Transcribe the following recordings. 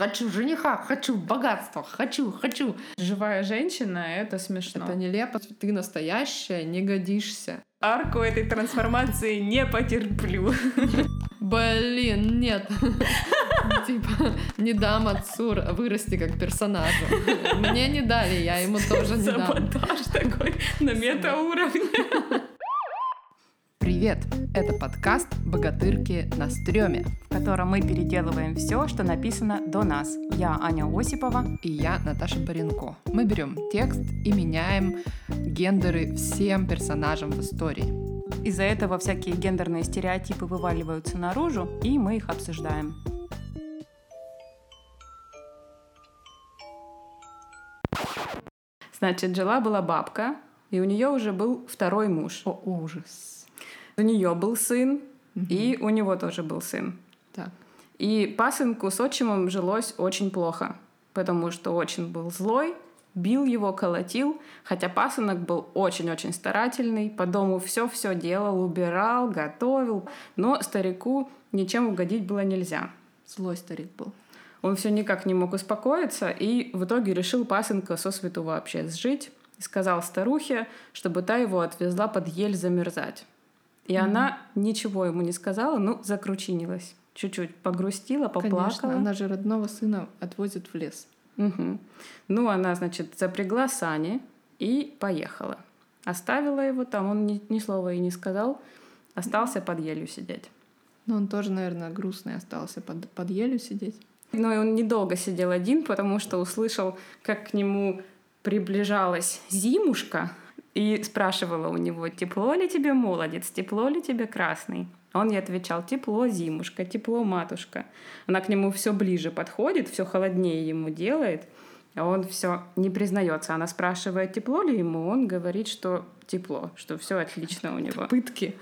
хочу жениха, хочу богатство, хочу, хочу. Живая женщина — это смешно. Это нелепо. Ты настоящая, не годишься. Арку этой трансформации не потерплю. Блин, нет. Типа, не дам отцу вырасти как персонажу. Мне не дали, я ему тоже не дам. Саботаж такой на метауровне. Привет! Это подкаст «Богатырки на стреме», в котором мы переделываем все, что написано до нас. Я Аня Осипова. И я Наташа Баренко. Мы берем текст и меняем гендеры всем персонажам в истории. Из-за этого всякие гендерные стереотипы вываливаются наружу, и мы их обсуждаем. Значит, жила-была бабка, и у нее уже был второй муж. О, ужас. У нее был сын, угу. и у него тоже был сын. Так. И пасынку с отчимом жилось очень плохо, потому что очень был злой, бил его, колотил, хотя пасынок был очень-очень старательный, по дому все-все делал, убирал, готовил, но старику ничем угодить было нельзя. Злой старик был. Он все никак не мог успокоиться и в итоге решил пасынка со свету вообще сжить и сказал старухе, чтобы та его отвезла под ель замерзать. И mm-hmm. она ничего ему не сказала, ну, закручинилась. Чуть-чуть погрустила, поплакала. Конечно, она же родного сына отвозит в лес. Угу. Ну, она, значит, запрягла сани и поехала. Оставила его там, он ни, ни слова и не сказал, остался под елью сидеть. Ну, он тоже, наверное, грустный остался под, под елью сидеть. Но он недолго сидел один, потому что услышал, как к нему приближалась зимушка, и спрашивала у него, тепло ли тебе, молодец, тепло ли тебе, красный? Он ей отвечал, тепло, зимушка, тепло, матушка. Она к нему все ближе подходит, все холоднее ему делает, он все не признается. Она спрашивает, тепло ли ему, он говорит, что тепло, что все отлично у него. Пытки.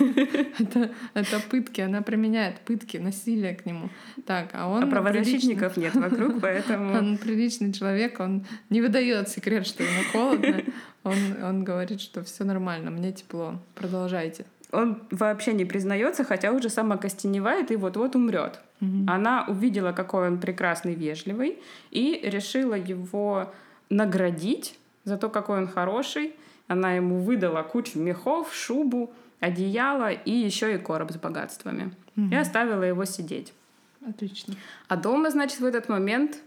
это, это пытки, она применяет пытки, насилие к нему. Так, а он... А правозащитников нет вокруг, поэтому... Он приличный человек, он не выдает секрет, что ему холодно. Он, он говорит, что все нормально, мне тепло, продолжайте. Он вообще не признается, хотя уже сама костеневает и вот-вот умрет. Угу. Она увидела, какой он прекрасный, вежливый, и решила его наградить за то, какой он хороший. Она ему выдала кучу мехов, шубу, одеяло и еще и короб с богатствами. Угу. И оставила его сидеть. Отлично. А дома, значит, в этот момент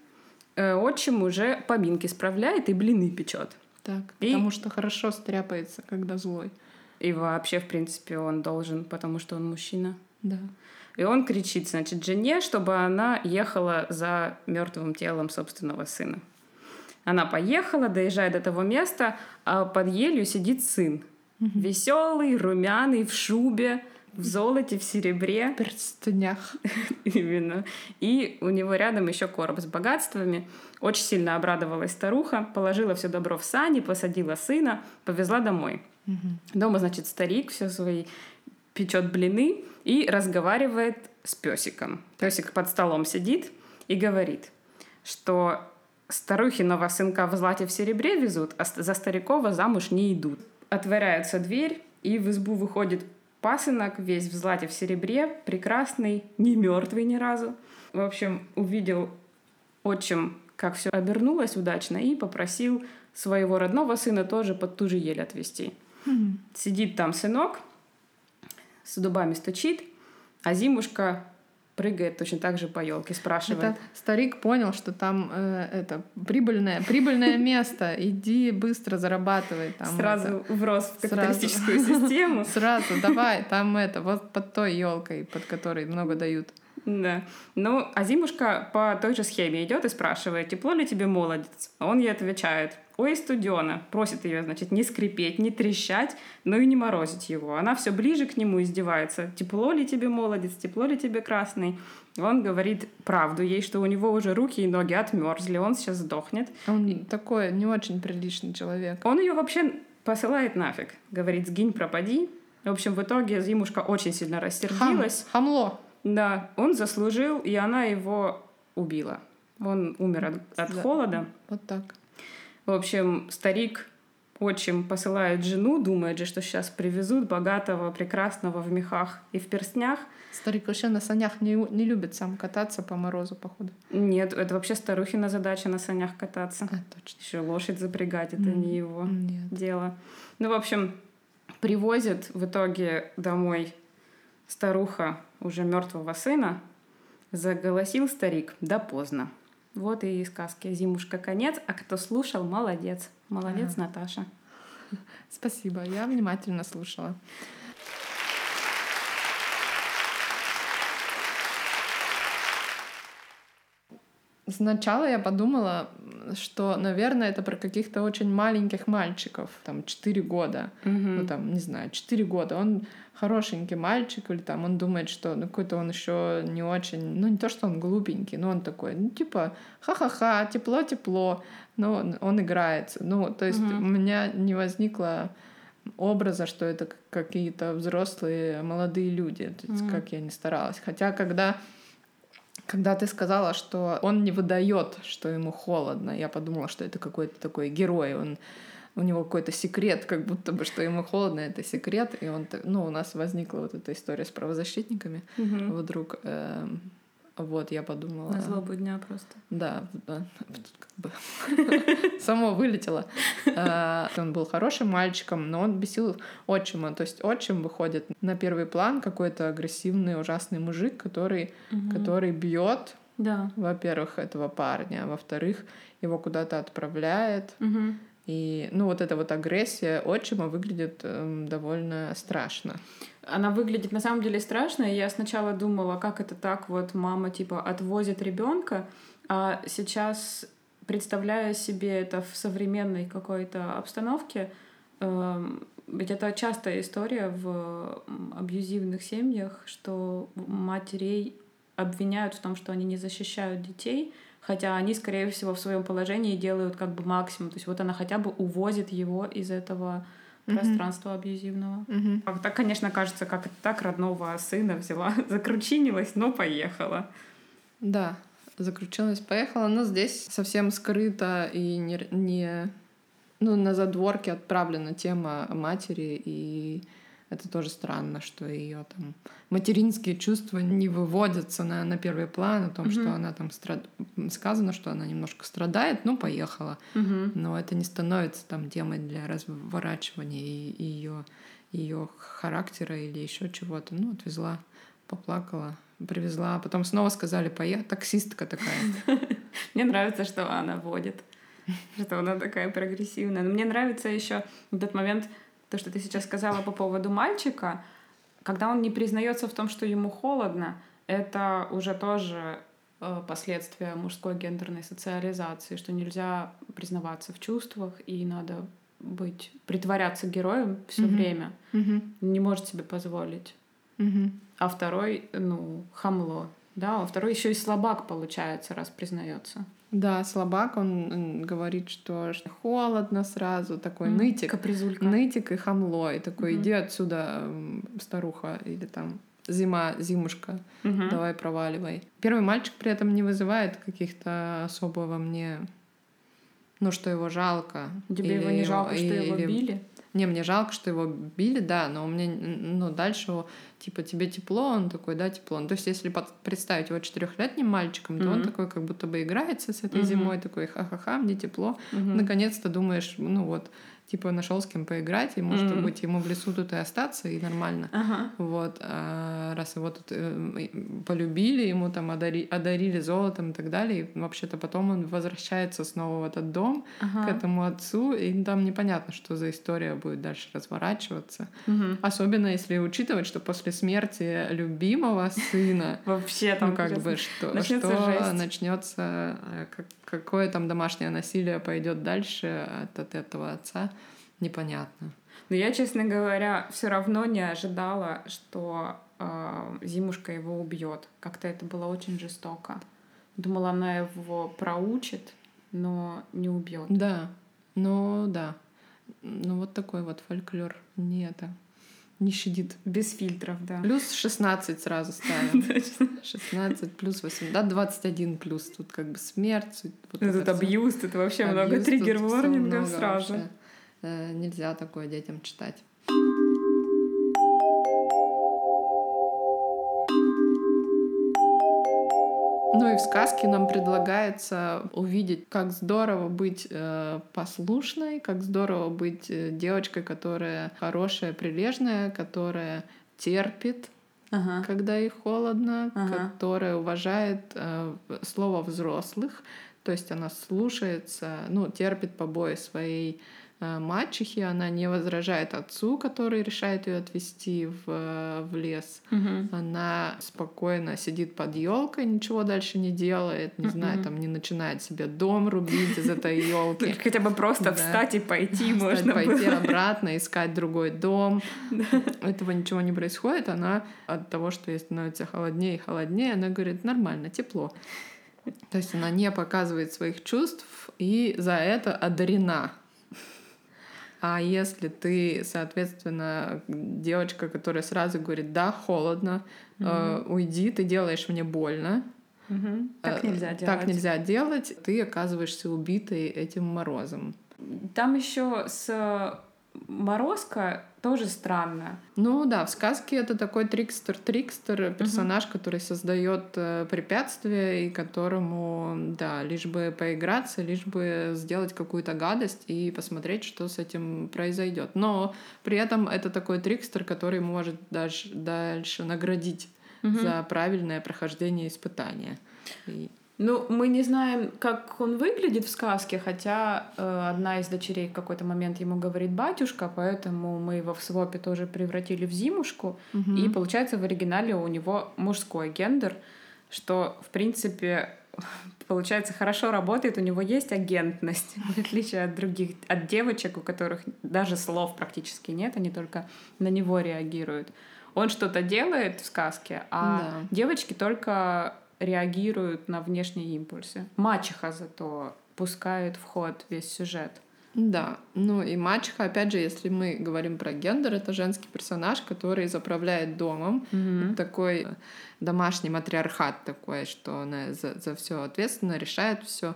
э, отчим уже поминки справляет и блины печет. Так, и... потому что хорошо стряпается, когда злой. И вообще, в принципе, он должен, потому что он мужчина. Да. И он кричит, значит, жене, чтобы она ехала за мертвым телом собственного сына. Она поехала, доезжает до того места, а под елью сидит сын. Угу. Веселый, румяный, в шубе, в золоте, в серебре. В перстнях. Именно. И у него рядом еще короб с богатствами. Очень сильно обрадовалась старуха, положила все добро в сани, посадила сына, повезла домой. Угу. Дома, значит, старик все свои печет блины и разговаривает с песиком. Песик под столом сидит и говорит, что старухиного сынка в злате в серебре везут, а за старикова замуж не идут. Отворяется дверь, и в избу выходит пасынок, весь в злате в серебре, прекрасный, не мертвый ни разу. В общем, увидел отчим, как все обернулось удачно, и попросил своего родного сына тоже под ту же ель отвезти. Mm-hmm. Сидит там сынок, с дубами стучит, а зимушка прыгает точно так же по елке, спрашивает. Это старик понял, что там э, это прибыльное, прибыльное место, иди быстро зарабатывай. Там Сразу это. врос в капиталистическую систему. Сразу, давай, там это, вот под той елкой, под которой много дают. Да. Ну, а Зимушка по той же схеме идет и спрашивает, тепло ли тебе молодец? Он ей отвечает, ой, студена. Просит ее, значит, не скрипеть, не трещать, но и не морозить его. Она все ближе к нему издевается. Тепло ли тебе молодец, тепло ли тебе красный? Он говорит правду ей, что у него уже руки и ноги отмерзли, он сейчас сдохнет. Он такой не очень приличный человек. Он ее вообще посылает нафиг. Говорит, сгинь, пропади. В общем, в итоге Зимушка очень сильно рассердилась. Хам, хамло. Да, он заслужил, и она его убила. Он умер от, от холода. Вот так. В общем, старик отчим посылает жену, думает же, что сейчас привезут богатого, прекрасного в мехах и в перстнях. Старик вообще на санях не, не любит сам кататься по морозу, походу. Нет, это вообще старухина задача на санях кататься. А, точно. Еще лошадь запрягать, это М, не его Нет. дело. Ну, в общем, привозит в итоге домой старуха уже мертвого сына. Заголосил старик, да поздно. Вот и сказки «Зимушка конец», а кто слушал, молодец. Молодец, Ага. Наташа. Спасибо, я внимательно слушала. Сначала я подумала, что, наверное, это про каких-то очень маленьких мальчиков, там, 4 года. Мгм. Ну, там, не знаю, 4 года. Он хорошенький мальчик, или там он думает, что ну, какой-то он еще не очень, ну, не то, что он глупенький, но он такой, ну, типа, ха-ха-ха, тепло-тепло, но он, он играется. Ну, то есть Мгм. у меня не возникло образа, что это какие-то взрослые молодые люди, то есть Мгм. как я не старалась. Хотя, когда когда ты сказала, что он не выдает, что ему холодно, я подумала, что это какой-то такой герой, он у него какой-то секрет, как будто бы, что ему холодно, это секрет, и он, ну, у нас возникла вот эта история с правозащитниками, Мгм. вдруг, эм, вот, я подумала... На злобу дня просто. Да, да, само вылетело. А, Он был хорошим мальчиком, но он бесил отчима. То есть отчим выходит на первый план какой-то агрессивный, ужасный мужик, который, который бьет, Да. во-первых, этого парня, во-вторых, его куда-то отправляет. И, ну, вот эта вот агрессия отчима выглядит эм, довольно страшно. Она выглядит на самом деле страшно, я сначала думала, как это так, вот мама типа отвозит ребенка, а сейчас представляю себе это в современной какой-то обстановке, эм, ведь это частая история в абьюзивных семьях, что матерей обвиняют в том, что они не защищают детей, хотя они, скорее всего, в своем положении делают как бы максимум. То есть вот она хотя бы увозит его из этого пространства абьюзивного. Мгм. А Так, конечно, кажется, как так родного сына взяла, закручинилась, но поехала. Да, закручилась, поехала, но здесь совсем скрыто и не, не- ну, на задворке отправлена тема матери, и это тоже странно, что ее там материнские чувства не выводятся на, на первый план, о том, что Мгм. она там страд... сказано, что она немножко страдает, ну, поехала. Но это не становится там темой для разворачивания ее, ее характера или еще чего-то. Ну, отвезла, поплакала, привезла, а потом снова сказали, поехали. Таксистка такая. Мне нравится, что она водит, что она такая прогрессивная. Но мне нравится еще этот момент, то, что ты сейчас сказала по поводу мальчика, когда он не признается в том, что ему холодно, это уже тоже э, последствия мужской гендерной социализации, что нельзя признаваться в чувствах и надо быть притворяться героем все Мгм. время, Мгм, не может себе позволить. мгм. А второй, ну, хамло. Да, а второй еще и слабак получается, раз признается. Да, слабак, он говорит, что холодно сразу, такой М, нытик. Капризулька. Нытик и хамло. И такой, Мгм. иди отсюда, старуха, или там зима, зимушка, Мгм. давай проваливай. Первый мальчик при этом не вызывает каких-то особо во мне, ну, что его жалко. Тебе его не Или жалко, что его или- били? Не, мне жалко, что его били, да, но у меня, ну, дальше, типа, тебе тепло, он такой, да, тепло. Ну, то есть, если под- представить его четырехлетним мальчиком, то он такой, как будто бы играется с этой Мгм. зимой, такой, ха-ха-ха, мне тепло. Мгм. Наконец-то думаешь, ну, вот, типа, нашел с кем поиграть, и, может Мгм. быть, ему в лесу тут и остаться, и нормально. Ага. Вот, а раз его тут э, полюбили, ему там одари- одарили золотом и так далее, и вообще-то потом он возвращается снова в этот дом, Ага. к этому отцу, и там непонятно, что за история будет дальше разворачиваться. Мгм. Особенно если учитывать, что после смерти любимого сына, Вообще там ну как интересно. бы что, начнется что жесть. начнется, э, как- какое там домашнее насилие пойдет дальше от, от этого отца, непонятно. Но я, честно говоря, все равно не ожидала, что э, Зимушка его убьет. Как-то это было очень жестоко. Думала, она его проучит, но не убьет. Да, ну да. Ну вот такой вот фольклор. Не это. Не щадит. Без фильтров, да. Плюс 16 сразу ставим. Точно. 16 плюс 8, да, 21 плюс. Тут как бы смерть. вот Ну, это Тут абьюз, тут вообще много триггер-ворнингов сразу. нельзя такое детям читать. В сказке нам предлагается увидеть, как здорово быть э, послушной, как здорово быть э, девочкой, которая хорошая, прилежная, которая терпит, ага. когда ей холодно, ага. которая уважает э, слово взрослых, то есть она слушается, ну, терпит побои своей мачехи, она не возражает отцу, который решает ее отвезти в, в лес. Угу. Она спокойно сидит под елкой, ничего дальше не делает, не знаю, там не начинает себе дом рубить из этой елки. Хотя бы просто встать и пойти можно пойти обратно, искать другой дом. Этого ничего не происходит. Она от того, что ей становится холоднее и холоднее, она говорит, нормально, тепло. То есть она не показывает своих чувств и за это одарена а если ты, соответственно, девочка, которая сразу говорит, да, холодно, угу. э, уйди, ты делаешь мне больно. Угу. Так нельзя делать. Так нельзя делать, ты оказываешься убитой этим морозом. Там еще с Морозко тоже странно. Ну да, в сказке это такой трикстер-трикстер, персонаж, угу. который создает э, препятствия и которому, да, лишь бы поиграться, лишь бы сделать какую-то гадость и посмотреть, что с этим произойдет. Но при этом это такой трикстер, который может даже дальше наградить угу. за правильное прохождение испытания. И... Ну, мы не знаем, как он выглядит в сказке, хотя э, одна из дочерей в какой-то момент ему говорит батюшка, поэтому мы его в свопе тоже превратили в зимушку. Угу. И получается в оригинале у него мужской гендер, что, в принципе, получается, хорошо работает, у него есть агентность, в отличие от других, от девочек, у которых даже слов практически нет, они только на него реагируют. Он что-то делает в сказке, а да. девочки только реагируют на внешние импульсы. Мачеха зато пускает в ход весь сюжет. Да, ну и мачеха, опять же, если мы говорим про гендер, это женский персонаж, который заправляет домом. Mm-hmm. Такой домашний матриархат такой, что она за, за все ответственно, решает все.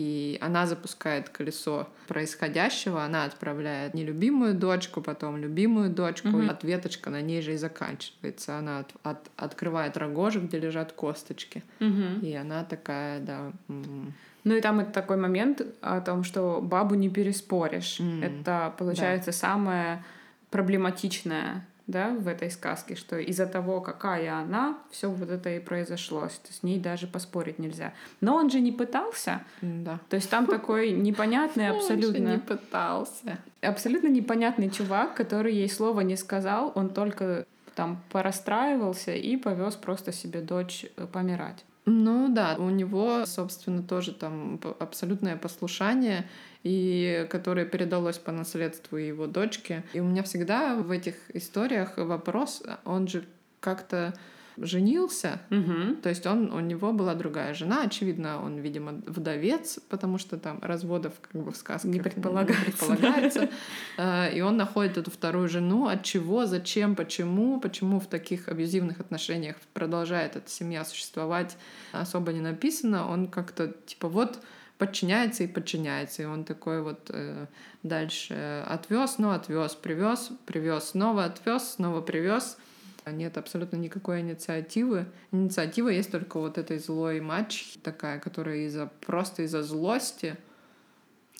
И она запускает колесо происходящего, она отправляет нелюбимую дочку, потом любимую дочку, mm-hmm. и ответочка на ней же и заканчивается. Она от, от, открывает рогожек, где лежат косточки. Mm-hmm. И она такая, да... Ну и там это такой момент о том, что бабу не переспоришь. Mm. Это, получается, да. самое проблематичное да, в этой сказке, что из-за того, какая она, все вот это и произошло. То с ней даже поспорить нельзя. Но он же не пытался. Да. То есть там такой непонятный абсолютно... Он не пытался. Абсолютно непонятный чувак, который ей слова не сказал, он только там порастраивался и повез просто себе дочь э, помирать. Ну да, у него, собственно, тоже там абсолютное послушание, и которое передалось по наследству его дочке. И у меня всегда в этих историях вопрос, он же как-то женился, угу. то есть он, у него была другая жена, очевидно, он, видимо, вдовец, потому что там разводов как бы в сказке не предполагается. Не предполагается. А, и он находит эту вторую жену, от чего, зачем, почему, почему в таких абьюзивных отношениях продолжает эта семья существовать, особо не написано, он как-то типа вот подчиняется и подчиняется. И он такой вот э, дальше отвез, ну отвез, привез, привез, снова отвез, снова привез. Нет абсолютно никакой инициативы. Инициатива есть только вот этой злой матч такая, которая из-за просто из-за злости,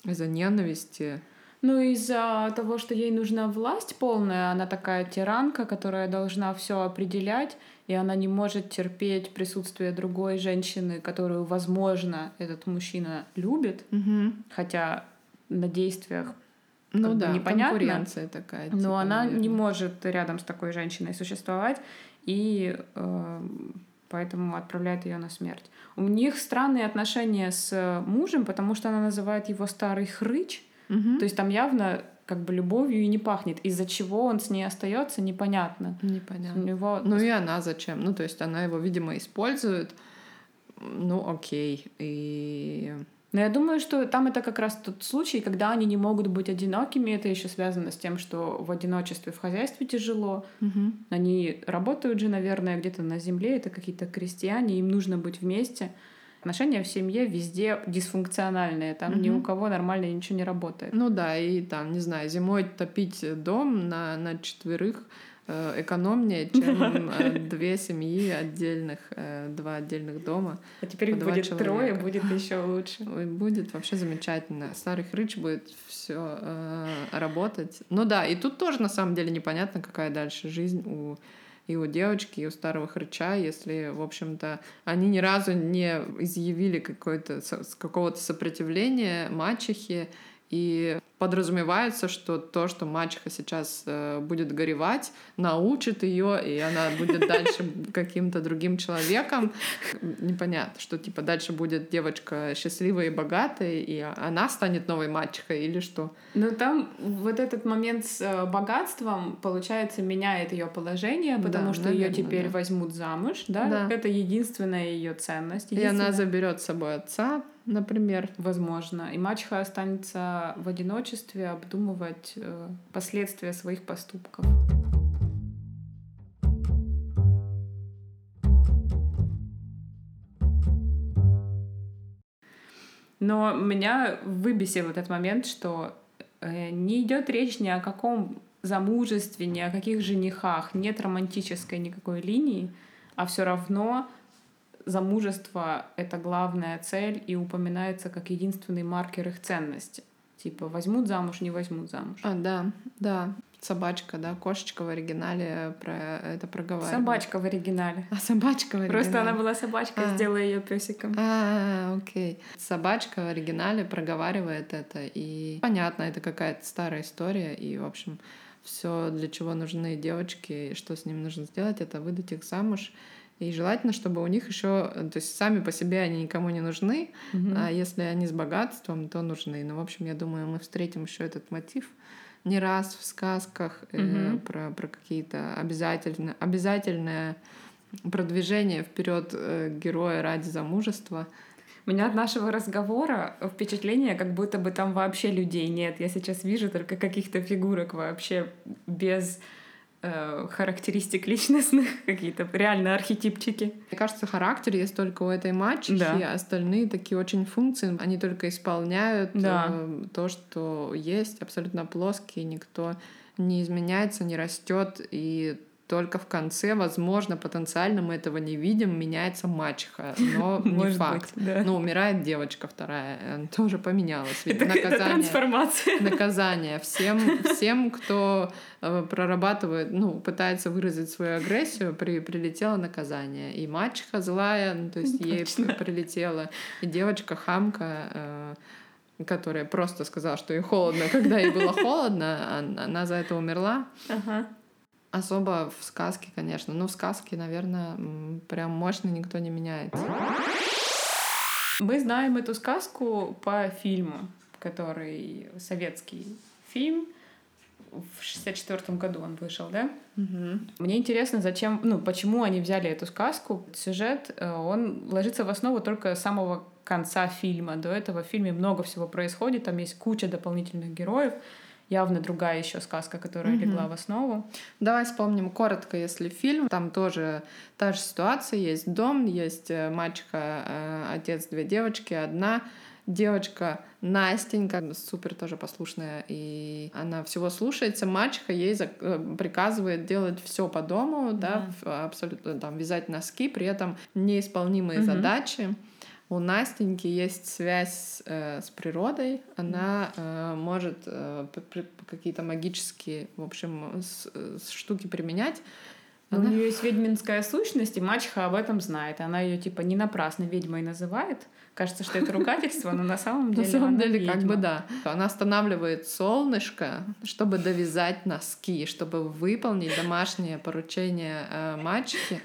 из-за ненависти. Ну, из-за того, что ей нужна власть полная, она такая тиранка, которая должна все определять, и она не может терпеть присутствие другой женщины, которую, возможно, этот мужчина любит, угу. хотя на действиях ну да, непонятно. конкуренция такая. Типа, но она наверное. не может рядом с такой женщиной существовать, и э, поэтому отправляет ее на смерть. У них странные отношения с мужем, потому что она называет его старый хрыч. Угу. То есть там явно как бы любовью и не пахнет. Из-за чего он с ней остается, непонятно. Непонятно. У него... Ну и она зачем? Ну, то есть она его, видимо, использует. Ну, окей. И но я думаю, что там это как раз тот случай, когда они не могут быть одинокими. Это еще связано с тем, что в одиночестве в хозяйстве тяжело. Угу. Они работают же, наверное, где-то на земле. Это какие-то крестьяне, им нужно быть вместе. Отношения в семье везде дисфункциональные, там Мгм. ни у кого нормально ничего не работает. Ну да, и там, не знаю, зимой топить дом на, на четверых э, экономнее, чем э, две семьи отдельных, э, два отдельных дома. А теперь их будет человека. трое, будет еще лучше. Будет вообще замечательно. Старый хрыч будет все работать. Ну да, и тут тоже на самом деле непонятно, какая дальше жизнь у и у девочки, и у старого хрыча, если, в общем-то, они ни разу не изъявили какое-то, какого-то сопротивления мачехе, и подразумевается, что то, что мачеха сейчас э, будет горевать, научит ее, и она будет дальше каким-то другим человеком. Непонятно, что типа дальше будет девочка счастливая и богатая, и она станет новой мачехой или что. Но там вот этот момент с э, богатством, получается, меняет ее положение, потому Да, что ее наверно, теперь да. возьмут замуж, да? Да. Это единственная ее ценность. И она единственная- заберет с собой отца, например. Возможно. И мачеха останется в одиночестве обдумывать э, последствия своих поступков. Но меня выбесил вот этот момент, что э, не идет речь ни о каком замужестве, ни о каких женихах, нет романтической никакой линии, а все равно замужество — это главная цель и упоминается как единственный маркер их ценности. Типа возьмут замуж, не возьмут замуж. А, да, да. Собачка, да, кошечка в оригинале про это проговаривает. Собачка в оригинале. А собачка в оригинале. Просто она была собачкой, А. сделала ее песиком. А, окей. Собачка в оригинале проговаривает это, и понятно, это какая-то старая история, и, в общем, все, для чего нужны девочки, и что с ним нужно сделать, это выдать их замуж. И желательно, чтобы у них еще, то есть сами по себе они никому не нужны, Мгм. а если они с богатством, то нужны. Ну, в общем, я думаю, мы встретим еще этот мотив не раз в сказках э, Мгм. про, про какие-то обязательно, обязательное продвижение вперед героя ради замужества. У меня от нашего разговора впечатление, как будто бы там вообще людей нет. Я сейчас вижу только каких-то фигурок вообще без э, характеристик личностных, какие-то реально архетипчики. Мне кажется, характер есть только у этой мачехи, Да. а остальные такие очень функции, они только исполняют Да. э, то, что есть, абсолютно плоские, никто не изменяется, не растет, и только в конце, возможно, потенциально мы этого не видим, меняется мачеха, но не Может факт. быть, да. Ну, умирает девочка вторая, она тоже поменялась. Это, это трансформация. наказание всем, всем, кто э, прорабатывает, ну, пытается выразить свою агрессию, при, прилетело наказание. И мачеха злая, ну, то есть ей Точно. прилетело, и девочка хамка, э, которая просто сказала, что ей холодно, когда ей было холодно, а- она за это умерла. Ага. Особо в сказке, конечно. Но в сказке, наверное, прям мощно никто не меняется. Мы знаем эту сказку по фильму, который советский фильм. В 64 году он вышел, да? Мне интересно, зачем, ну, почему они взяли эту сказку. Сюжет, э, он ложится в основу только самого конца фильма. До этого в фильме много всего происходит, там есть куча дополнительных героев. Явно другая еще сказка, которая Мгм. легла в основу. Давай вспомним коротко, если фильм. Там тоже та же ситуация. Есть дом, есть э, мачеха, э, отец, две девочки, одна девочка Настенька, супер тоже послушная, и она всего слушается. Мачеха ей зак- э, приказывает делать все по дому, да, в- абсолютно там вязать носки, при этом неисполнимые Мгм. задачи. У Настеньки есть связь э, с природой. Она э, может э, какие-то магические, в общем, с- с штуки применять. Она- У нее есть ведьминская сущность, и мачеха об этом знает. Она ее типа не напрасно ведьмой называет. Кажется, что это ругательство, но на самом На деле самом она деле, как бы да. Она останавливает солнышко, чтобы довязать носки, чтобы выполнить домашнее поручение э, мачехи.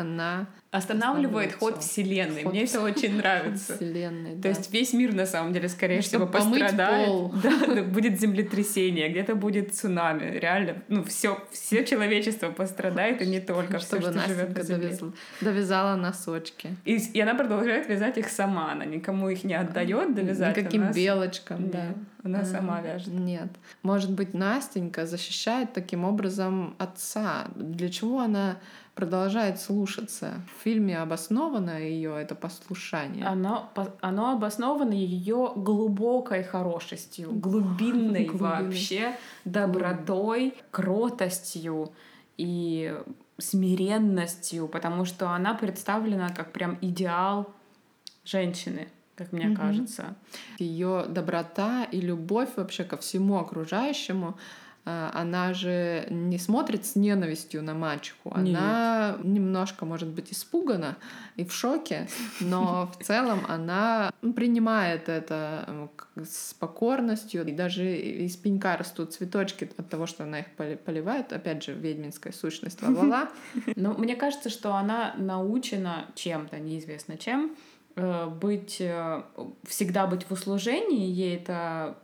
Она Останавливает ход вселенной. Ход Мне это очень нравится. Вселенной. То да. есть весь мир, на самом деле, скорее Чтобы всего, пострадает. пол. Да, да, будет землетрясение, где-то будет цунами. Реально, ну, все, все человечество пострадает, и не только все, чтобы что живет на земле. довязла- довязала носочки. И, и она продолжает вязать их сама. Она никому их не отдает довязать. Никаким она с- белочкам, да. Она А, сама вяжет. Нет. Может быть, Настенька защищает таким образом отца. Для чего она продолжает слушаться? В фильме обосновано ее это послушание? Оно, оно обосновано ее глубокой хорошестью, глубинной вообще добротой, кротостью и смиренностью, потому что она представлена как прям идеал женщины, как мне кажется. Ее доброта и любовь вообще ко всему окружающему, она же не смотрит с ненавистью на мачеху. Она немножко, может быть, испугана и в шоке, но в целом она принимает это с покорностью. И даже из пенька растут цветочки от того, что она их поли- поливает. Опять же, ведьминская сущность ла Ну, мне кажется, что она научена чем-то, неизвестно чем, э, быть э, всегда быть в услужении, ей это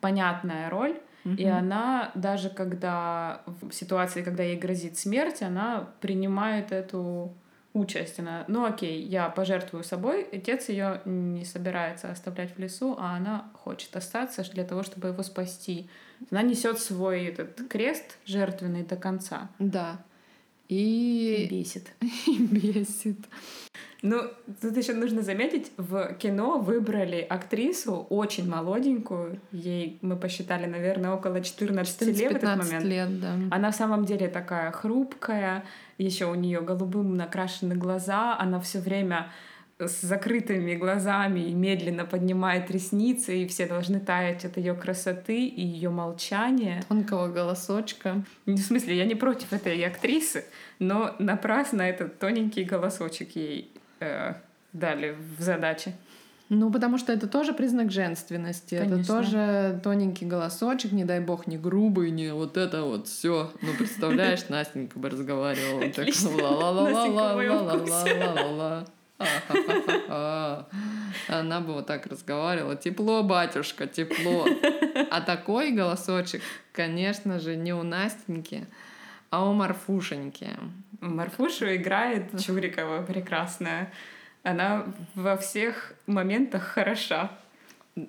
понятная роль. И она, даже когда в ситуации, когда ей грозит смерть, она принимает эту участь. Она, ну окей, я пожертвую собой. Отец ее не собирается оставлять в лесу, а она хочет остаться для того, чтобы его спасти. Она несет свой этот крест жертвенный до конца. Да. И Бесит. и бесит. Ну, тут еще нужно заметить, в кино выбрали актрису очень молоденькую. Ей мы посчитали, наверное, около 14 лет в этот 14-15 момент. лет, да. Она в самом деле такая хрупкая, еще у нее голубым накрашены глаза, она все время с закрытыми глазами и медленно поднимает ресницы, и все должны таять от ее красоты и ее молчания. Тонкого голосочка. В смысле, я не против этой актрисы, но напрасно этот тоненький голосочек ей э, дали в задаче. Ну, потому что это тоже признак женственности. Это Конечно. тоже тоненький голосочек, не дай бог, не грубый, не вот это вот все. Ну, представляешь, Настенька бы разговаривала. так, Отлично. Настенька в моём ла-ла-ла-ла-ла-ла-ла-ла. А-ха-ха-ха-ха. Она бы вот так разговаривала. Тепло, батюшка, тепло. А такой голосочек, конечно же, не у Настеньки, а у Марфушеньки. Марфушу играет Чурикова прекрасная. Она во всех моментах хороша.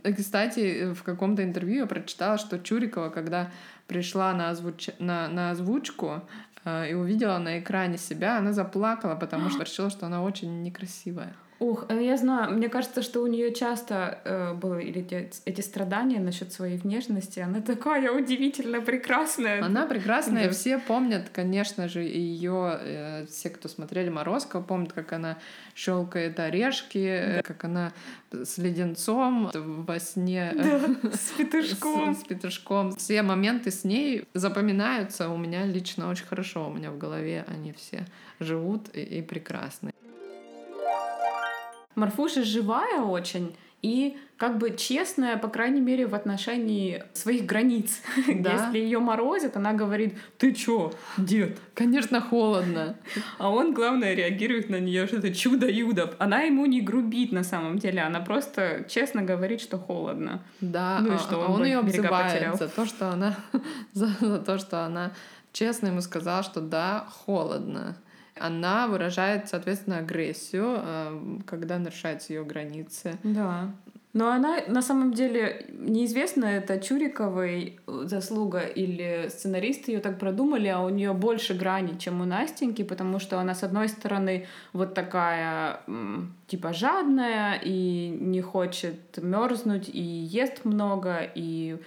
Э, Кстати, в каком-то интервью я прочитала, что Чурикова, когда пришла на, озвуч... на, на озвучку и увидела на экране себя, она заплакала, потому что решила, что она очень некрасивая. Ух, э, я знаю, мне кажется, что у нее часто э, были эти, эти страдания насчет своей внешности. Она такая удивительно прекрасная. Она прекрасная, Да. все помнят, конечно же, ее, все, кто смотрели Морозко, помнят, как она щелкает орешки, э, как она с леденцом во сне э, Да, с петушком. С, с петушком. Все моменты с ней запоминаются у меня лично очень хорошо. У меня в голове они все живут и, и прекрасны. Марфуша живая очень и как бы честная, по крайней мере, в отношении своих границ. Да. Если ее морозит, она говорит, ты чё, дед? Конечно, холодно. А он, главное, реагирует на нее, что это чудо-юдо. Она ему не грубит на самом деле, она просто честно говорит, что холодно. Да, Ну и а- что, а он он ее обзывает за то, что она за, за то, что она честно ему сказала, что да, холодно. Она выражает, соответственно, агрессию, э, когда нарушаются ее границы. Да. Но она на самом деле неизвестно, это Чуриковой заслуга или сценаристы ее так продумали, а у нее больше граней, чем у Настеньки, потому что она, с одной стороны, вот такая типа жадная и не хочет мерзнуть, и ест много, и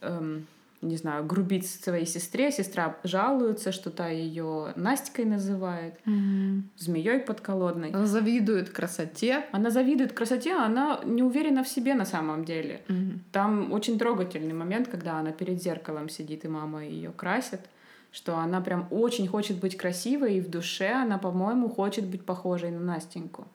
эм, не знаю, грубит своей сестре. Сестра жалуется, что та ее Настикой называет, змеей подколодной. Она завидует красоте. Она завидует красоте, а она не уверена в себе на самом деле. Мгм. Там очень трогательный момент, когда она перед зеркалом сидит, и мама ее красит, что она прям очень хочет быть красивой, и в душе она, по-моему, хочет быть похожей на Настеньку.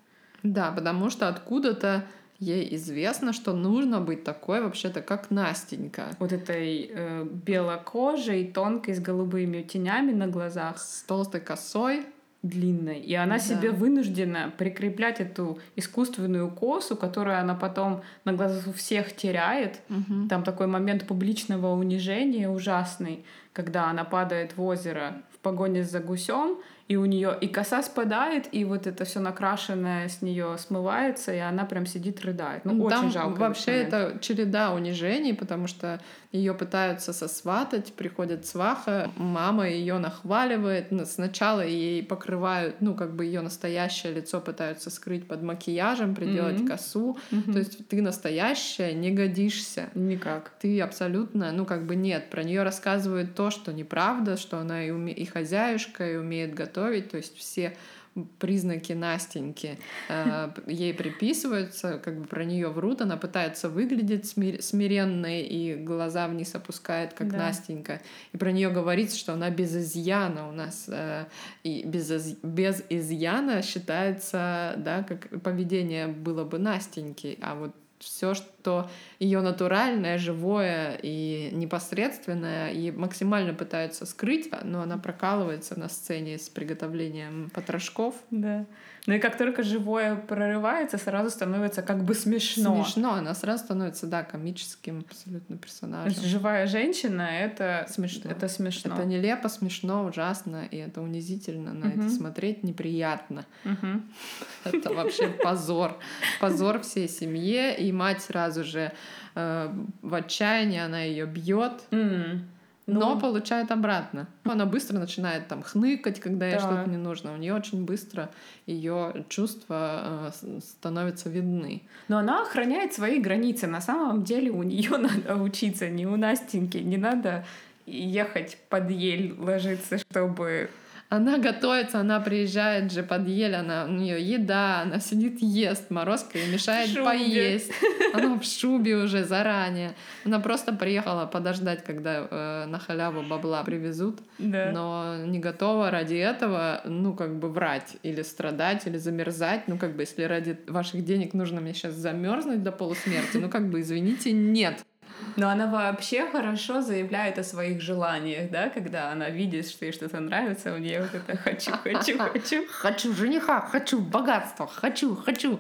Да, потому что откуда-то ей известно, что нужно быть такой вообще-то, как Настенька. Вот этой э, белокожей, тонкой, с голубыми тенями на глазах, С толстой косой. длинной. И она Да. себе вынуждена прикреплять эту искусственную косу, которую она потом на глазах у всех теряет. Мгм. Там такой момент публичного унижения ужасный, когда она падает в озеро в погоне за гусем, и у нее и коса спадает, и вот это все накрашенное с нее смывается, и она прям сидит рыдает. Ну, Там очень жалко. вообще это череда унижений, потому что ее пытаются сосватать, приходит сваха, мама ее нахваливает, сначала ей покрывают, ну, как бы ее настоящее лицо пытаются скрыть под макияжем, приделать Мгм. косу, Мгм. то есть ты настоящая, не годишься. Никак. Ты абсолютно, ну как бы нет, про нее рассказывают то, что неправда, что она и, уме- и хозяюшка, и умеет готовить, то есть все признаки Настеньки э, ей приписываются, как бы про нее врут, она пытается выглядеть смир- смиренной и глаза вниз опускает, как Да. Настенька, и про нее говорится, что она без изъяна у нас, э, и без, из- без изъяна считается, да, как поведение было бы Настеньки, а вот все, что ее натуральное, живое и непосредственное, и максимально пытаются скрыть, но она прокалывается на сцене с приготовлением потрошков. Да. Ну и как только живое прорывается, сразу становится как бы смешно. Смешно, она сразу становится, да, комическим абсолютно персонажем. Живая женщина это Смешно. Это смешно. Это нелепо, смешно, ужасно, и это унизительно. На Мгм. это смотреть неприятно. Мгм. Это вообще позор. Позор всей семье. И мать сразу же э, в отчаянии, она ее бьет. М. Но Ну, получает обратно. Она быстро начинает там хныкать, когда ей Да. что-то не нужно. У нее очень быстро ее чувства э, становятся видны. Но она охраняет свои границы. На самом деле у нее надо учиться, не у Настеньки. Не надо ехать под ель ложиться, чтобы... Она готовится, она приезжает же под ель, она, у нее еда, она сидит, ест, Морозко ей мешает шубе. поесть. Она в шубе уже заранее. Она просто приехала подождать, когда э, на халяву бабла привезут, Да. но не готова ради этого, ну, как бы врать или страдать, или замерзать. Ну, как бы, если ради ваших денег нужно мне сейчас замерзнуть до полусмерти, ну, как бы, извините, нет. Но она вообще хорошо заявляет о своих желаниях, да, когда она видит, что ей что-то нравится, у нее вот это «хочу, хочу, хочу». Хочу жениха, хочу богатства, хочу, хочу.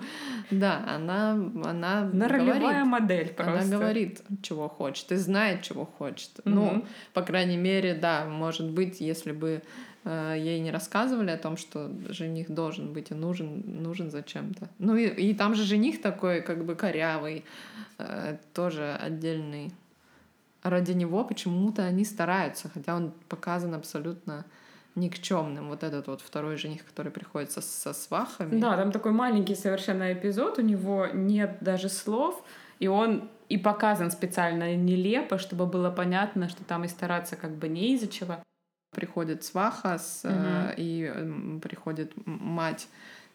Да, она, она Она ролевая модель просто. Она говорит, чего хочет, и знает, чего хочет. Ну, Мгм. по крайней мере, да, может быть, если бы ей не рассказывали о том, что жених должен быть и нужен, нужен зачем-то. Ну и, и там же жених такой, как бы корявый, э, тоже отдельный. Ради него почему-то они стараются, хотя он показан абсолютно никчемным. Вот этот вот второй жених, который приходит со, со свахами. Да, там такой маленький совершенно эпизод, у него нет даже слов, и он и показан специально нелепо, чтобы было понятно, что там и стараться как бы не из-за чего. Приходит сваха с, Мгм. и приходит мать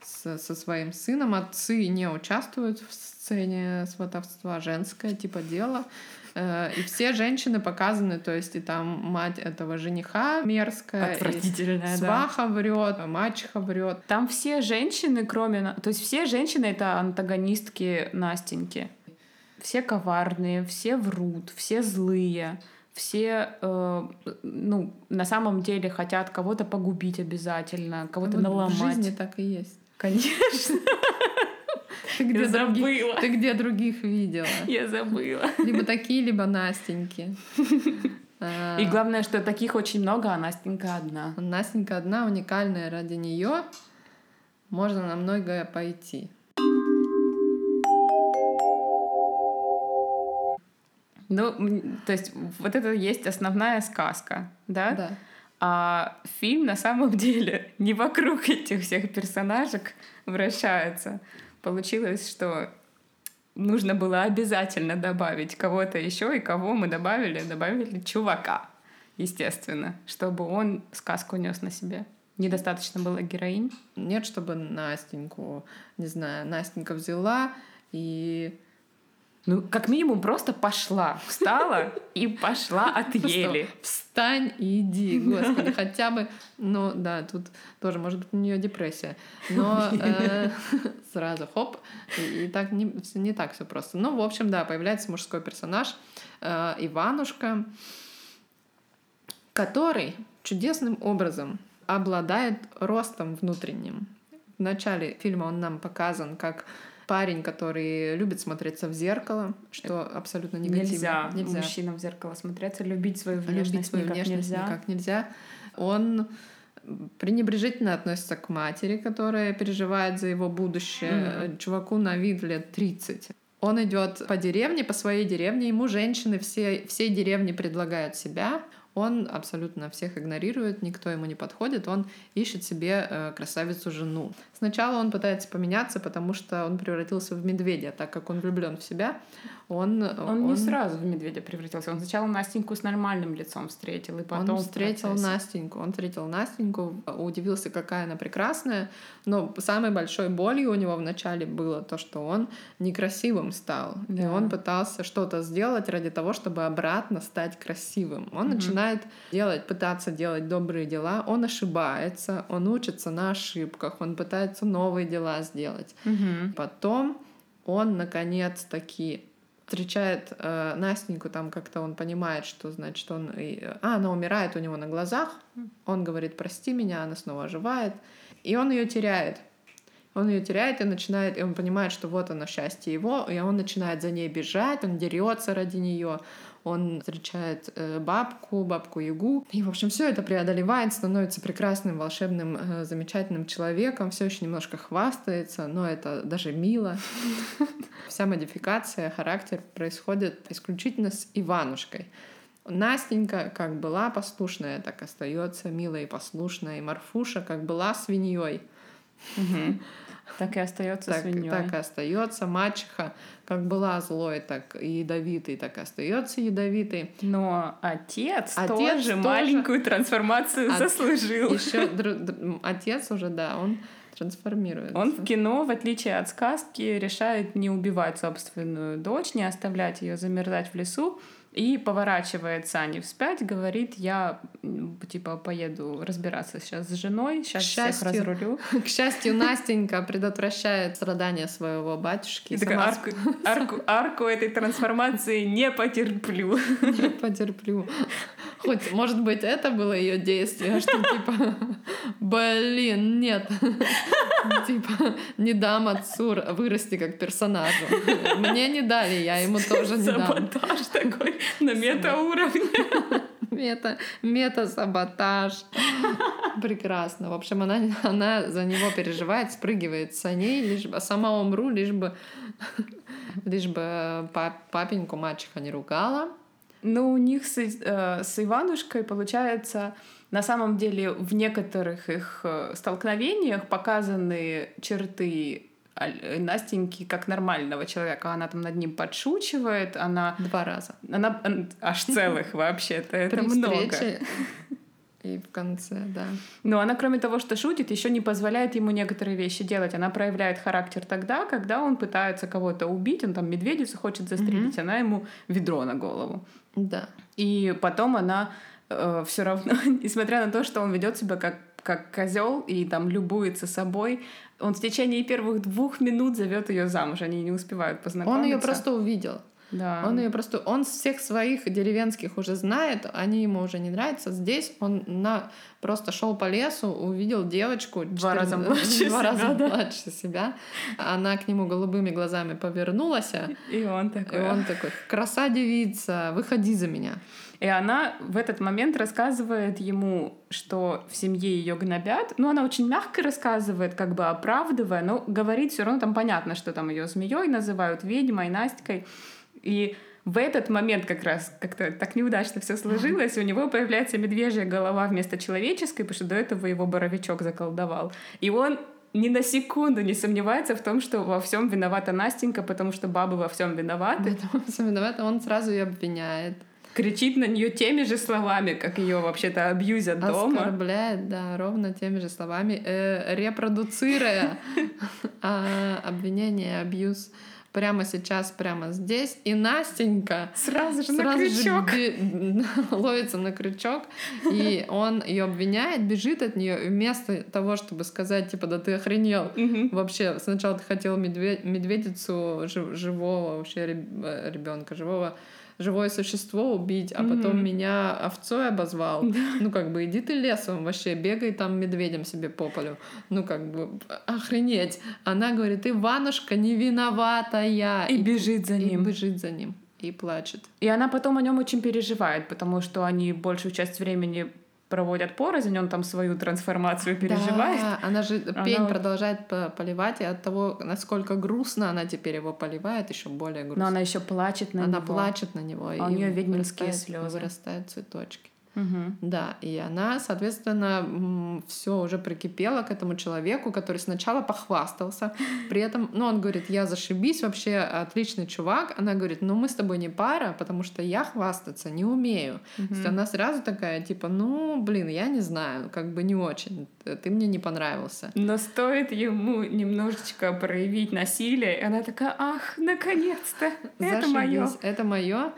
с- со своим сыном. Отцы не участвуют в сцене сватовства, женское типа дело. Э, И все женщины показаны, то есть и там мать этого жениха мерзкая, и Отвратительная, да. сваха врет, мачеха врет. Там все женщины, кроме... То есть все женщины — это антагонистки Настеньки. Все коварные, все врут, все злые, все, э, ну, на самом деле хотят кого-то погубить обязательно, кого-то Вот наломать. В жизни так и есть. Конечно, Ты где, я других, забыла. ты где других видела? Я забыла. Либо такие, либо Настеньки. А, И главное, что таких очень много, а Настенька одна. Настенька одна, уникальная ради нее. Можно на многое пойти. Ну, то есть вот это есть основная сказка, да? Да. А фильм на самом деле не вокруг этих всех персонажек вращается. Получилось, что нужно было обязательно добавить кого-то еще, и кого мы добавили? Добавили чувака, естественно, чтобы он сказку нес на себе. Недостаточно было героинь. Нет, чтобы Настеньку, не знаю, Настенька взяла и Ну, как минимум, просто пошла, встала и пошла от просто ели. встань и иди, господи, хотя бы, ну да, тут тоже может быть у нее депрессия, но э, сразу хоп, и, и так не, не так все просто. Ну, в общем, да, появляется мужской персонаж э, Иванушка, который чудесным образом обладает ростом внутренним. В начале фильма он нам показан как парень, который любит смотреться в зеркало, что абсолютно негативно. Нельзя, мужчинам в зеркало смотреться, любить свою внешность любить свою никак внешность нельзя. никак нельзя. Он пренебрежительно относится к матери, которая переживает за его будущее. Mm-hmm. Чуваку на вид лет 30. Он идет по деревне, по своей деревне, ему женщины все, всей деревни предлагают себя. Он абсолютно всех игнорирует, никто ему не подходит, он ищет себе э, красавицу жену. Сначала он пытается поменяться, потому что он превратился в медведя, так как он влюблен в себя. Он, он, он не сразу в медведя превратился. Он сначала Настеньку с нормальным лицом встретил, и потом он встретил Настеньку. Он встретил Настеньку, удивился, какая она прекрасная. Но самой большой болью у него вначале было то, что он некрасивым стал. Да. И он пытался что-то сделать ради того, чтобы обратно стать красивым. Он угу. начинает делать, пытаться делать добрые дела. Он ошибается, он учится на ошибках, он пытается новые дела сделать. Угу. Потом он наконец-таки встречает э, Настеньку, там как-то он понимает, что значит он... А, она умирает у него на глазах. Он говорит, прости меня, она снова оживает. И он ее теряет. Он ее теряет и начинает, и он понимает, что вот оно счастье его, и он начинает за ней бежать, он дерется ради нее, он встречает э, бабку, бабку Ягу. И, в общем, все это преодолевает, становится прекрасным, волшебным, э, замечательным человеком, все еще немножко хвастается, но это даже мило. Вся модификация, характер происходит исключительно с Иванушкой. Настенька как была послушная, так остается милой и послушной. Марфуша как была свиньей. Так и остается так, свиньей. Так и остается. Мачеха как была злой, так и ядовитой, так и остается ядовитой. Но отец, отец тоже, тоже маленькую трансформацию от... заслужил. Еще отец уже, да, он трансформируется. Он в кино, в отличие от сказки, решает не убивать собственную дочь, не оставлять ее замерзать в лесу, и поворачивает Сани вспять, говорит, я типа поеду разбираться сейчас с женой, сейчас к счастью, всех разрулю. К счастью, Настенька предотвращает страдания своего батюшки. И такая, арку, арку, арку этой трансформации не потерплю. Не потерплю. Хоть, может быть, это было ее действие, что типа, блин, нет, типа, не дам отцу вырасти как персонажу. Мне не дали, я ему тоже не дам. Саботаж такой на мета-уровне. Мета, мета-саботаж. Прекрасно. В общем, она, она за него переживает, спрыгивает с ней, лишь бы сама умру, лишь бы, лишь бы пап, папеньку мачеха не ругала. Ну, у них с, э, с Иванушкой получается на самом деле в некоторых их э, столкновениях показаны черты э, Настеньки как нормального человека. Она там над ним подшучивает, она... Два раза. Она аж целых вообще-то, это много. И в конце, да. Но она, кроме того, что шутит, еще не позволяет ему некоторые вещи делать. Она проявляет характер тогда, когда он пытается кого-то убить, он там медведицу хочет застрелить, mm-hmm. она ему ведро на голову. Да. И потом она э, все равно, несмотря на то, что он ведет себя как как козел и там любуется собой, он в течение первых двух минут зовет ее замуж, они не успевают познакомиться. Он ее просто увидел. Да. Он ее просто, он всех своих деревенских уже знает, они ему уже не нравятся. Здесь он на просто шел по лесу, увидел девочку два 14, раза младше два себя, раза да? младше себя. Она к нему голубыми глазами повернулась, и он такой, и он такой, краса девица, выходи за меня. И она в этот момент рассказывает ему, что в семье ее гнобят. Ну, она очень мягко рассказывает, как бы оправдывая, но говорит все равно там понятно, что там ее змеей называют, ведьмой, Настикой. И в этот момент как раз как-то так неудачно все сложилось, у него появляется медвежья голова вместо человеческой, потому что до этого его боровичок заколдовал. И он ни на секунду не сомневается в том, что во всем виновата Настенька, потому что бабы во всем виноваты. Во всем виновата, он сразу ее обвиняет. Кричит на нее теми же словами, как ее вообще-то абьюзят дома. Оскорбляет, да, ровно теми же словами, э, репродуцируя а, обвинение, абьюз прямо сейчас, прямо здесь. И Настенька сразу же сразу на крючок. Же ловится на крючок, и он ее обвиняет, бежит от нее, и вместо того, чтобы сказать, типа, да ты охренел, вообще, сначала ты хотел медведицу живого вообще э, ребенка, живого живое существо убить, а потом mm-hmm. меня овцой обозвал. Ну, как бы, иди ты лесом вообще, бегай там медведем себе по полю. Ну, как бы, охренеть. Она говорит, Иванушка не виноватая. И, и бежит за ним. И бежит за ним. И плачет. И она потом о нем очень переживает, потому что они большую часть времени проводят порознь, он там свою трансформацию переживает. Да, она же Она пень вот- продолжает по- поливать, и от того, насколько грустно она теперь его поливает, еще более грустно. Но она еще плачет на она него. плачет на него, А у неё ведьминские вырастает- слезы. Вырастают цветочки. Мгм. Да, и она, соответственно, все уже прикипела к этому человеку, который сначала похвастался. При этом, ну, он говорит, я зашибись, вообще отличный чувак. Она говорит, ну, мы с тобой не пара, потому что я хвастаться не умею. То есть она сразу такая, типа, ну, блин, я не знаю, как бы не очень. Ты мне не понравился. Но стоит ему немножечко проявить насилие, и она такая, ах, наконец-то, это мое. Это мое.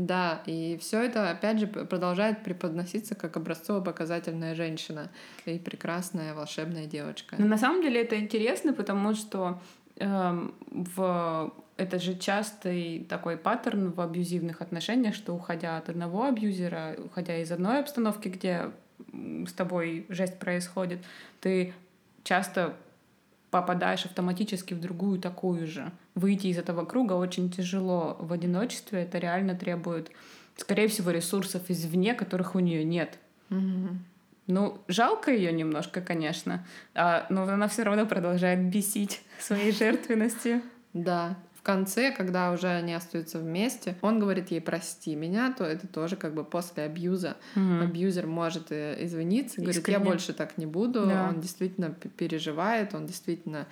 Да, и все это, опять же, продолжает преподноситься как образцово-показательная женщина и прекрасная волшебная девочка. Но на самом деле это интересно, потому что эм, в это же частый такой паттерн в абьюзивных отношениях, что уходя от одного абьюзера, уходя из одной обстановки, где с тобой жесть происходит, ты часто попадаешь автоматически в другую такую же. Выйти из этого круга очень тяжело в одиночестве. Это реально требует, скорее всего, ресурсов извне, которых у нее нет. Мгм. Ну, жалко ее немножко, конечно, а, но она все равно продолжает бесить своей жертвенностью. Да. В конце, когда уже они остаются вместе, он говорит ей «прости меня», то это тоже как бы после абьюза. Абьюзер может э, извиниться, говорит, я Искренне. больше так не буду. Да. Он действительно переживает, он действительно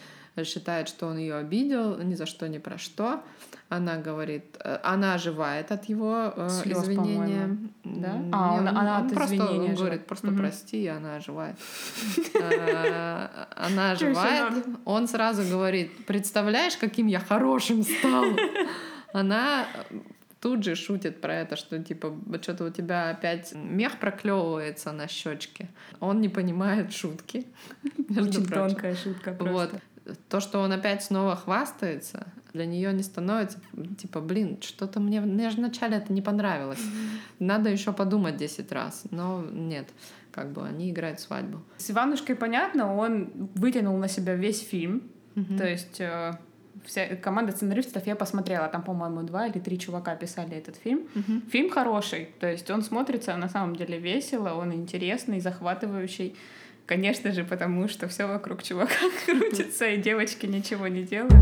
считает, что он ее обидел ни за что, ни про что. Она говорит, э, она оживает от его э, Слёз, извинения. Да? А, не, он- она от просто, извинения он говорит, просто Мгм. прости, и она оживает. Э, Она оживает. Он сразу говорит, представляешь, каким я хорошим стал? Она тут же шутит про это, что типа что-то у тебя опять мех проклевывается на щечке. Он не понимает шутки. Очень тонкая шутка Вот. То, что он опять снова хвастается, для нее не становится типа, блин, что-то мне, мне же вначале это не понравилось. Надо еще подумать 10 раз. Но нет, как бы они играют свадьбу. С Иванушкой понятно, он вытянул на себя весь фильм. То есть э, вся команда сценаристов я посмотрела, там, по-моему, два или три чувака писали этот фильм. Мгм. Фильм хороший, то есть он смотрится на самом деле весело, он интересный, захватывающий. Конечно же, потому что все вокруг чувака крутится, и девочки ничего не делают.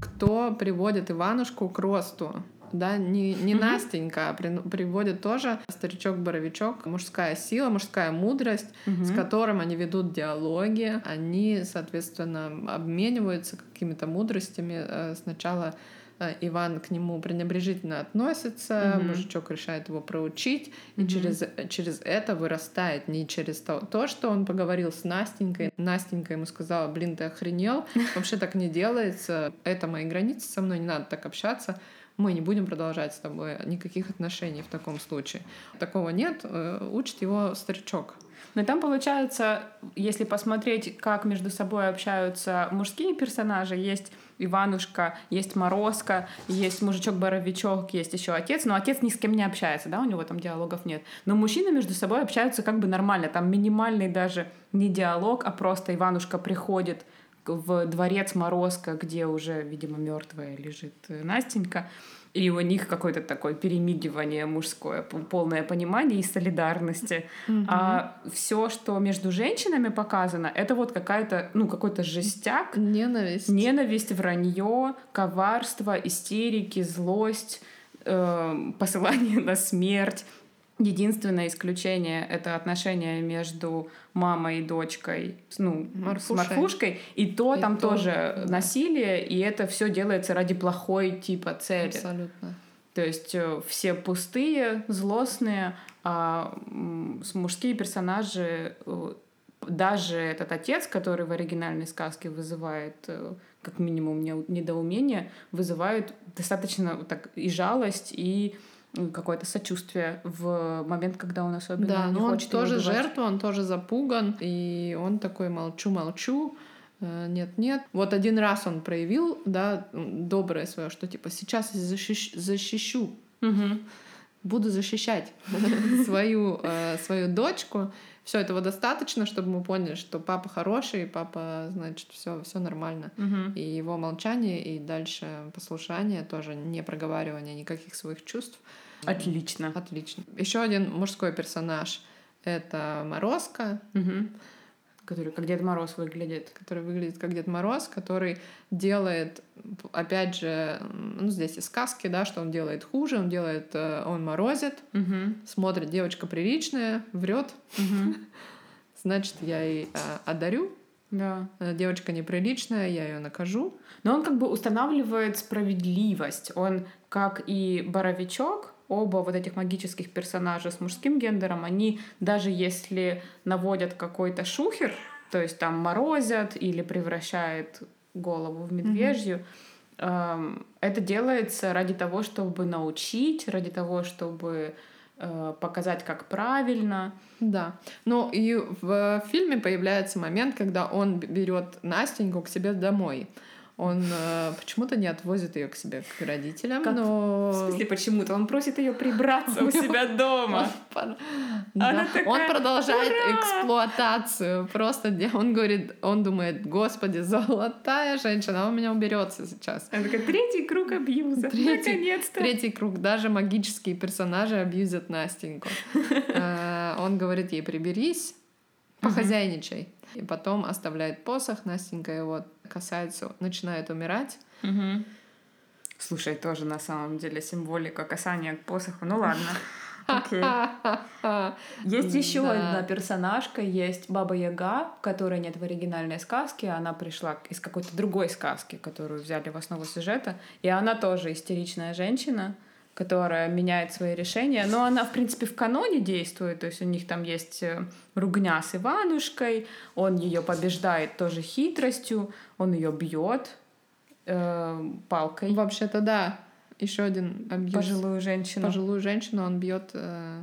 Кто приводит Иванушку к росту? Да, не, не. Настенька, а при- приводит тоже старичок-боровичок, мужская сила, мужская мудрость, с которым они ведут диалоги, они, соответственно, обмениваются какими-то мудростями. Э, Сначала Иван к нему пренебрежительно относится, Мгм. мужичок решает его проучить, и Мгм. через, через это вырастает, не через то, то, что он поговорил с Настенькой. Настенька ему сказала, блин, ты охренел, вообще так не делается, это мои границы, со мной не надо так общаться, мы не будем продолжать с тобой никаких отношений в таком случае. Такого нет, э, учит его старичок. Но там получается, если посмотреть, как между собой общаются мужские персонажи, есть Иванушка, есть Морозко, есть мужичок-боровичок, есть еще отец, но отец ни с кем не общается, да, у него там диалогов нет. Но мужчины между собой общаются как бы нормально, там минимальный даже не диалог, а просто Иванушка приходит в дворец Морозко, где уже, видимо, мертвая лежит э, Настенька, и у них какое-то такое перемигивание мужское, полное понимание и солидарности. А все, что между женщинами показано, это вот какая-то, ну, какой-то жестяк, Ненависть. ненависть, вранье, коварство, истерики, злость, э, посылание на смерть. Единственное исключение — это отношения между мамой и дочкой, с- ну, с Марфушей. Марфушкой, и то И там то, тоже да. насилие, и это все делается ради плохой типа цели. Абсолютно. То есть э, все пустые, злостные, а с- мужские персонажи, э, даже этот отец, который в оригинальной сказке вызывает э, как минимум не- недоумение, вызывает достаточно так и жалость, и какое-то сочувствие в момент, когда он особенно Да, не но он хочет его тоже убивать. жертва, он тоже запуган, и он такой молчу-молчу, э, нет-нет. Вот один раз он проявил, да, доброе свое, что типа сейчас я защищ- защищу. Мгм. буду защищать свою, э, свою дочку. Все этого достаточно, чтобы мы поняли, что папа хороший, папа, значит, все, все нормально. Мгм. И его молчание, и дальше послушание, тоже не проговаривание никаких своих чувств. Отлично. Отлично. Еще один мужской персонаж — это Морозко, Мгм. Который как Дед Мороз выглядит. который выглядит как Дед Мороз, который делает, опять же, ну здесь и сказки, да, что он делает хуже, он делает, э, он морозит, Мгм. смотрит, девочка приличная, врет, Мгм. значит, я ей э, одарю, Да. Э, девочка неприличная, я ее накажу. Но он как бы устанавливает справедливость. Он, как и Боровичок, оба вот этих магических персонажа с мужским гендером, они даже если наводят какой-то шухер, то есть там морозят или превращают голову в медвежью, эм, это делается ради того, чтобы научить, ради того, чтобы э, показать, как правильно. Да. Ну и в фильме появляется момент, когда он берет Настеньку к себе домой. Он э, почему-то не отвозит ее к себе к родителям, Как- но В смысле, почему-то он просит ее прибраться у себя дома. Он, Она да, такая, он продолжает «Ура!» эксплуатацию. Просто он говорит, он думает, господи, золотая женщина, она у меня уберется сейчас. Она такая, третий круг абьюза. Третий- Наконец-то. Третий круг. Даже магические персонажи абьюзят Настеньку. Э, Он говорит ей, приберись, похозяйничай. И потом оставляет посох, Настенька его касается, начинает умирать. Мгм. Слушай, тоже на самом деле символика касания к посоху. Ну ладно. Окей. Есть еще Да. одна персонажка, есть Баба Яга, которой нет в оригинальной сказке. Она пришла из какой-то другой сказки, которую взяли в основу сюжета. И она тоже истеричная женщина, которая меняет свои решения. Но она, в принципе, в каноне действует. То есть у них там есть э, ругня с Иванушкой. Он ее побеждает тоже хитростью. Он ее бьет э, палкой. Вообще-то да. Еще один абьюз. Пожилую женщину. Пожилую женщину он бьет. э,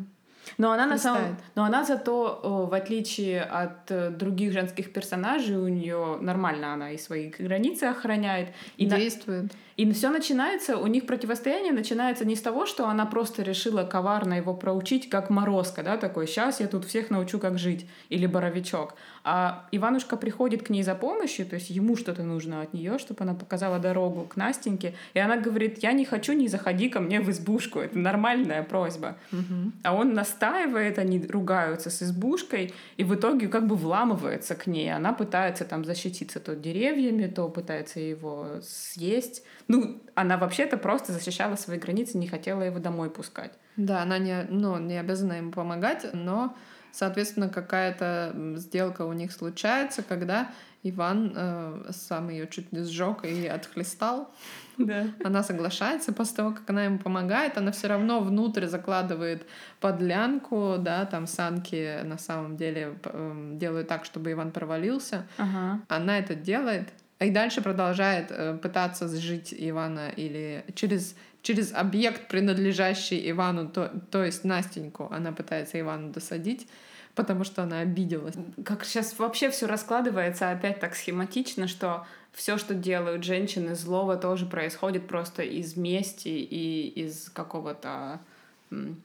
Но она на самом, но она зато, в отличие от э, других женских персонажей, у нее нормально она и свои границы охраняет. И, на- действует. и все начинается, у них противостояние начинается не с того, что она просто решила коварно его проучить, как Морозко, да, такой, сейчас я тут всех научу, как жить, или Боровичок. А Иванушка приходит к ней за помощью, то есть ему что-то нужно от нее, чтобы она показала дорогу к Настеньке, и она говорит, я не хочу, не заходи ко мне в избушку, это нормальная просьба. Мгм. А он настаивает, они ругаются с избушкой, и в итоге как бы вламывается к ней. Она пытается там защититься то деревьями, то пытается его съесть. Ну, она вообще-то просто защищала свои границы, не хотела его домой пускать. Да, она не, ну, не обязана ему помогать, но, соответственно, какая-то сделка у них случается, когда Иван э, сам ее чуть не сжег и отхлестал. Да. Она соглашается, после того, как она ему помогает, она все равно внутрь закладывает подлянку, да, там санки на самом деле эм, делают так, чтобы Иван провалился. Ага. Она это делает, и дальше продолжает э, пытаться сжить Ивана или через, через объект, принадлежащий Ивану, то, то есть Настеньку, она пытается Ивану досадить, потому что она обиделась. Как сейчас вообще все раскладывается опять так схематично, что все, что делают женщины злого, тоже происходит просто из мести и из какого-то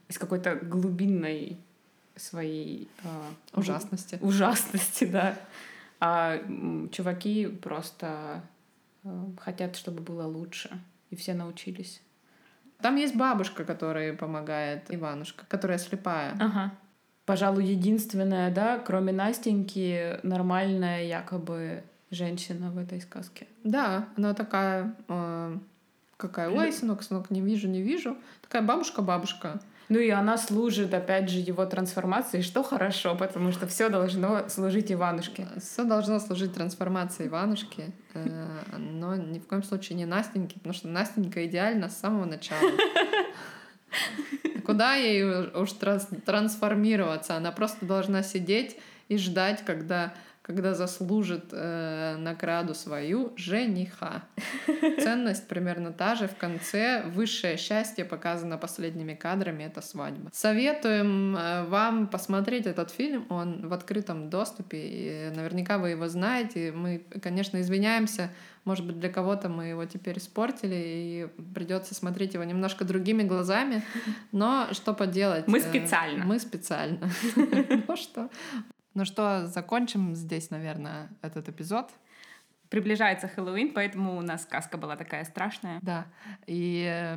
из какой-то глубинной своей а, Ужасности. ужасности, да. А чуваки просто э, хотят, чтобы было лучше, и все научились. Там есть бабушка, которая помогает, Иванушка, которая слепая. Ага. Пожалуй, единственная, да, кроме Настеньки, нормальная якобы женщина в этой сказке. Да, она такая, э, какая, ой, сынок, сынок, не вижу, не вижу. Такая бабушка-бабушка. Ну и она служит, опять же, его трансформации, что хорошо, потому что все должно служить Иванушке. Все должно служить трансформации Иванушки, э, но ни в коем случае не Настеньки, потому что Настенька идеальна с самого начала. Куда ей уж транс- трансформироваться? Она просто должна сидеть и ждать, когда когда заслужит э, награду свою жениха. Ценность примерно та же. В конце высшее счастье показано последними кадрами. Это свадьба. Советуем э, вам посмотреть этот фильм. Он в открытом доступе. И наверняка вы его знаете. Мы, конечно, извиняемся. Может быть, для кого-то мы его теперь испортили, и придется смотреть его немножко другими глазами. Но что поделать? Мы э, специально. Мы специально. Ну что, ну что, закончим здесь, наверное, этот эпизод. Приближается Хэллоуин, поэтому у нас сказка была такая страшная. Да. И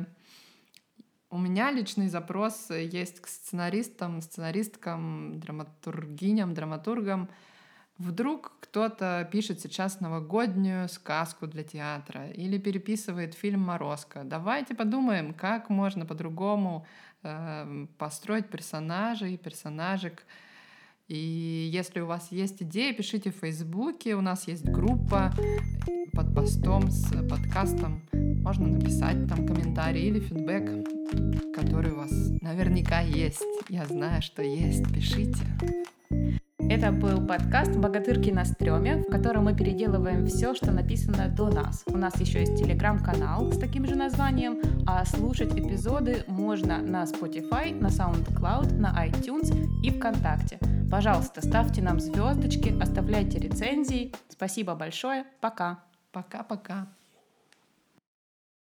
у меня личный запрос есть к сценаристам, сценаристкам, драматургиням, драматургам. Вдруг кто-то пишет сейчас новогоднюю сказку для театра или переписывает фильм «Морозко». Давайте подумаем, как можно по-другому э, построить персонажей, персонажек, и если у вас есть идеи, пишите в Фейсбуке. У нас есть группа под постом с подкастом. Можно написать там комментарий или фидбэк, который у вас наверняка есть. Я знаю, что есть. Пишите. Это был подкаст «Богатырки на стреме», в котором мы переделываем все, что написано до нас. У нас еще есть телеграм-канал с таким же названием, а слушать эпизоды можно на Spotify, на SoundCloud, на iTunes и ВКонтакте. Пожалуйста, ставьте нам звездочки, оставляйте рецензии. Спасибо большое. Пока. Пока-пока.